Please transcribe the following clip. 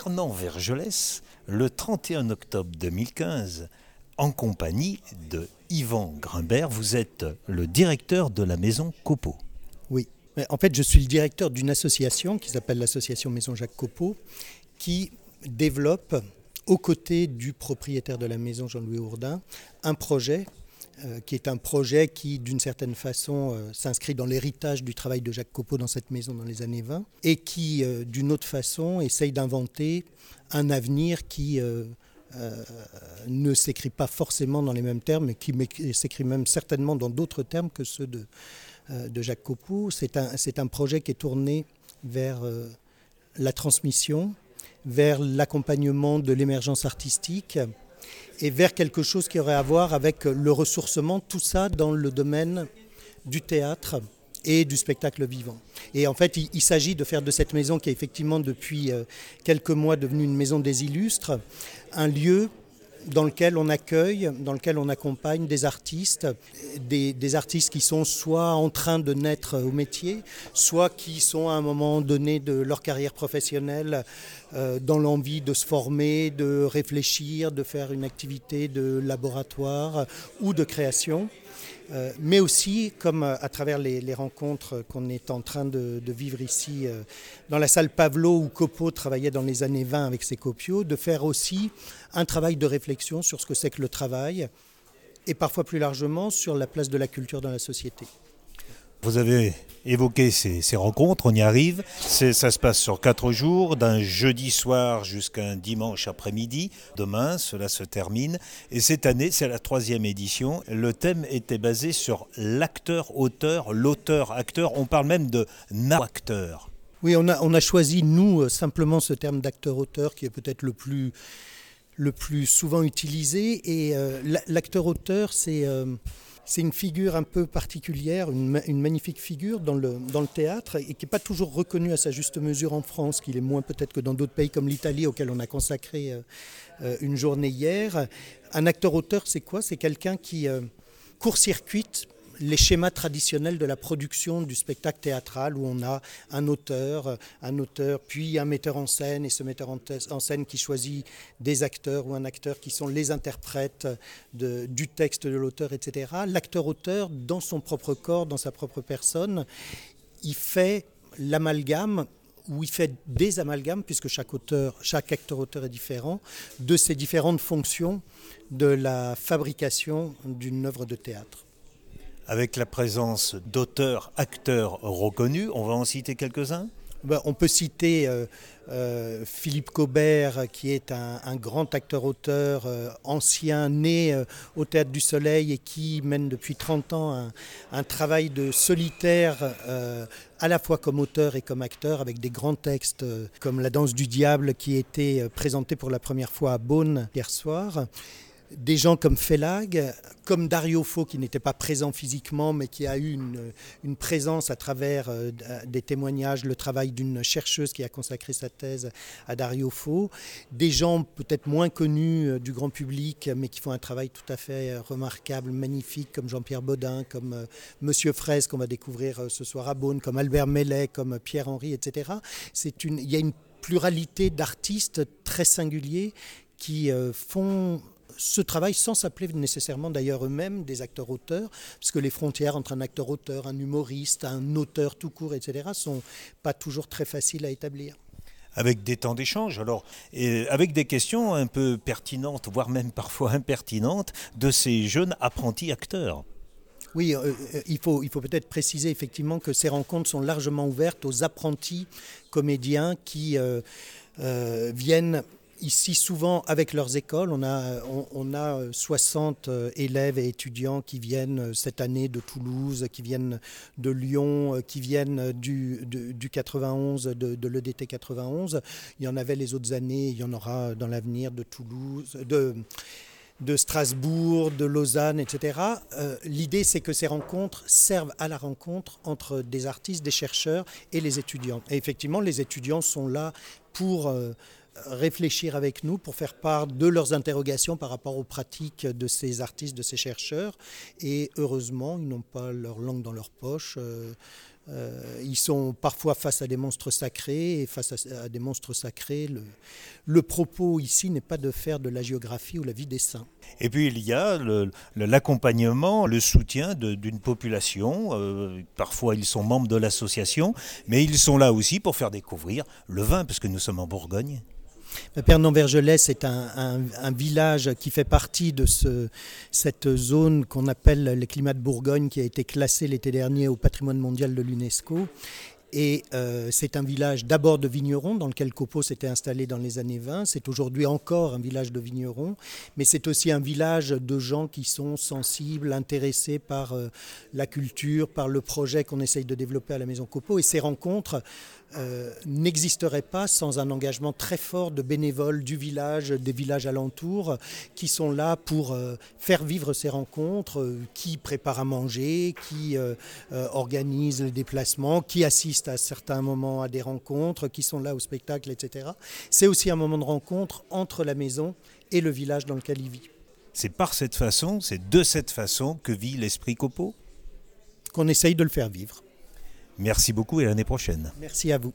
Vernon-Vergelès le 31 octobre 2015 en compagnie de Yvan Grimbert. Vous êtes le directeur de la maison Copeau. Oui, en fait je suis le directeur d'une association qui s'appelle l'association Maison Jacques Copeau qui développe aux côtés du propriétaire de la maison Jean-Louis Ourdin un projet qui est un projet qui, d'une certaine façon, euh, s'inscrit dans l'héritage du travail de Jacques Copeau dans cette maison dans les années 20, et qui, euh, d'une autre façon, essaye d'inventer un avenir qui ne s'écrit pas forcément dans les mêmes termes, mais qui s'écrit même certainement dans d'autres termes que ceux de, Jacques Copeau. C'est un, projet qui est tourné vers la transmission, vers l'accompagnement de l'émergence artistique, et vers quelque chose qui aurait à voir avec le ressourcement, tout ça dans le domaine du théâtre et du spectacle vivant. Et en fait, il, s'agit de faire de cette maison, qui est effectivement depuis euh, quelques mois devenue une maison des illustres, un lieu dans lequel on accueille, dans lequel on accompagne des artistes, des, artistes qui sont soit en train de naître au métier, soit qui sont à un moment donné de leur carrière professionnelle euh, dans l'envie de se former, de réfléchir, de faire une activité de laboratoire ou de création. Euh, mais aussi, comme euh, à travers les, rencontres qu'on est en train de, vivre ici euh, dans la salle Pavlo où Copo travaillait dans les années 20 avec ses copios, de faire aussi un travail de réflexion sur ce que c'est que le travail et parfois plus largement sur la place de la culture dans la société. Vous avez évoqué ces, rencontres, on y arrive. Ça se passe sur quatre jours, d'un jeudi soir jusqu'à un dimanche après-midi. Demain, cela se termine. Et cette année, c'est la troisième édition. Le thème était basé sur l'acteur-auteur, l'auteur-acteur. On parle même de na-acteur. Oui, on a, on a choisi, nous, euh, simplement ce terme d'acteur-auteur qui est peut-être le plus, le plus souvent utilisé. Et euh, l'acteur-auteur, c'est... Euh, c'est une figure un peu particulière, une, magnifique figure dans le, dans le théâtre et qui n'est pas toujours reconnue à sa juste mesure en France, qu'il est moins peut-être que dans d'autres pays comme l'Italie auquel on a consacré euh, euh, une journée hier. Un acteur-auteur, c'est quoi? C'est quelqu'un qui euh, court-circuite les schémas traditionnels de la production du spectacle théâtral où on a un auteur, un auteur, puis un metteur en scène et ce metteur en scène qui choisit des acteurs ou un acteur qui sont les interprètes du texte de l'auteur, etc. L'acteur-auteur, dans son propre corps, dans sa propre personne, il fait l'amalgame ou il fait des amalgames, puisque chaque auteur, chaque acteur-auteur est différent, de ces différentes fonctions de la fabrication d'une œuvre de théâtre avec la présence d'auteurs, acteurs reconnus. On va en citer quelques-uns? Ben, on peut citer euh, euh, Philippe Cobert, qui est un, grand acteur-auteur euh, ancien, né au Théâtre du Soleil et qui mène depuis 30 ans un, travail de solitaire, à la fois comme auteur et comme acteur, avec des grands textes comme La danse du diable, qui était présenté pour la première fois à Beaune hier soir des gens comme Felag, comme Dario Fo, qui n'était pas présent physiquement, mais qui a eu une, présence à travers euh, des témoignages, le travail d'une chercheuse qui a consacré sa thèse à Dario Fo, des gens peut-être moins connus euh, du grand public, mais qui font un travail tout à fait euh, remarquable, magnifique, comme Jean-Pierre Baudin, comme Monsieur Fraise, qu'on va découvrir ce soir à Beaune, comme Albert Mellet, comme Pierre-Henri, etc. Il y a une pluralité d'artistes très singuliers qui font ce travail sans s'appeler nécessairement d'ailleurs eux-mêmes des acteurs-auteurs, parce que les frontières entre un acteur-auteur, un humoriste, un auteur tout court, etc., sont pas toujours très faciles à établir avec des temps d'échange, alors avec des questions un peu pertinentes, voire même parfois impertinentes, de ces jeunes apprentis acteurs. Oui, euh, euh, il faut, il faut peut-être préciser effectivement que ces rencontres sont largement ouvertes aux apprentis comédiens qui euh, viennent ici souvent avec leurs écoles. On a, on, a 60 euh, élèves et étudiants qui viennent euh, cette année de Toulouse, qui viennent de Lyon, euh, qui viennent du, du 91, de, l'EDT 91. Il y en avait les autres années, il y en aura dans l'avenir de Toulouse, de Strasbourg, de Lausanne, etc. L'idée, c'est que ces rencontres servent à la rencontre entre des artistes, des chercheurs et les étudiants. Et effectivement, les étudiants sont là pour réfléchir avec nous pour faire part de leurs interrogations par rapport aux pratiques de ces artistes, de ces chercheurs. Et heureusement, ils n'ont pas leur langue dans leur poche. Euh, ils sont parfois face à des monstres sacrés et face à, des monstres sacrés, le, propos ici n'est pas de faire de la géographie ou la vie des saints. Et puis il y a l'accompagnement, le, soutien d'une population. Euh, parfois ils sont membres de l'association, mais ils sont là aussi pour faire découvrir le vin, puisque nous sommes en Bourgogne. Pernon-Vergelès est un, village qui fait partie de cette zone qu'on appelle les climats de Bourgogne, qui a été classé l'été dernier au patrimoine mondial de l'UNESCO. Et euh, c'est un village d'abord de vignerons dans lequel Copo s'était installé dans les années 20. C'est aujourd'hui encore un village de vignerons, mais c'est aussi un village de gens qui sont sensibles, intéressés par euh, la culture, par le projet qu'on essaye de développer à la Maison Copo. Et ces rencontres euh, n'existerait pas sans un engagement très fort de bénévoles du village, des villages alentours, qui sont là pour euh, faire vivre ces rencontres, euh, qui préparent à manger, qui organisent les déplacements, qui assistent à certains moments à des rencontres, qui sont là au spectacle, etc. C'est aussi un moment de rencontre entre la maison et le village dans lequel il vit. C'est par cette façon, c'est de cette façon que vit l'esprit Copo Qu'on essaye de le faire vivre. Merci beaucoup et l'année prochaine. Merci à vous.